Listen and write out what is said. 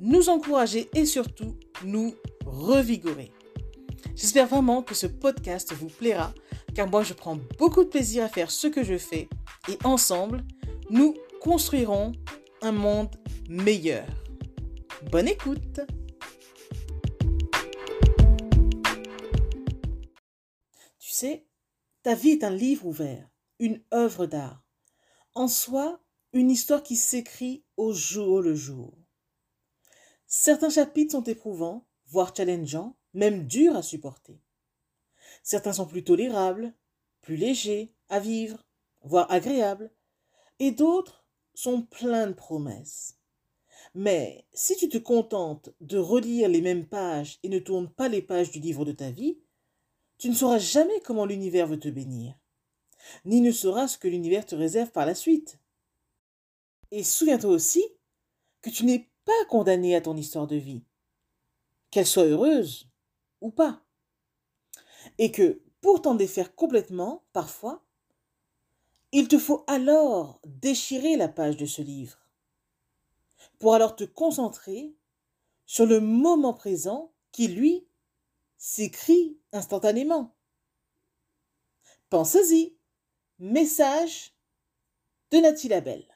nous encourager et surtout nous revigorer. J'espère vraiment que ce podcast vous plaira car moi je prends beaucoup de plaisir à faire ce que je fais et ensemble, nous construirons un monde meilleur. Bonne écoute Tu sais, ta vie est un livre ouvert, une œuvre d'art. En soi, une histoire qui s'écrit au jour le jour. Certains chapitres sont éprouvants, voire challengeants, même durs à supporter. Certains sont plus tolérables, plus légers à vivre, voire agréables, et d'autres sont pleins de promesses. Mais si tu te contentes de relire les mêmes pages et ne tournes pas les pages du livre de ta vie, tu ne sauras jamais comment l'univers veut te bénir, ni ne sauras ce que l'univers te réserve par la suite. Et souviens-toi aussi que tu n'es pas condamné à ton histoire de vie, qu'elle soit heureuse ou pas. Et que pour t'en défaire complètement, parfois, il te faut alors déchirer la page de ce livre, pour alors te concentrer sur le moment présent qui, lui, s'écrit instantanément. Pensez-y. Message de Nathalie Labelle.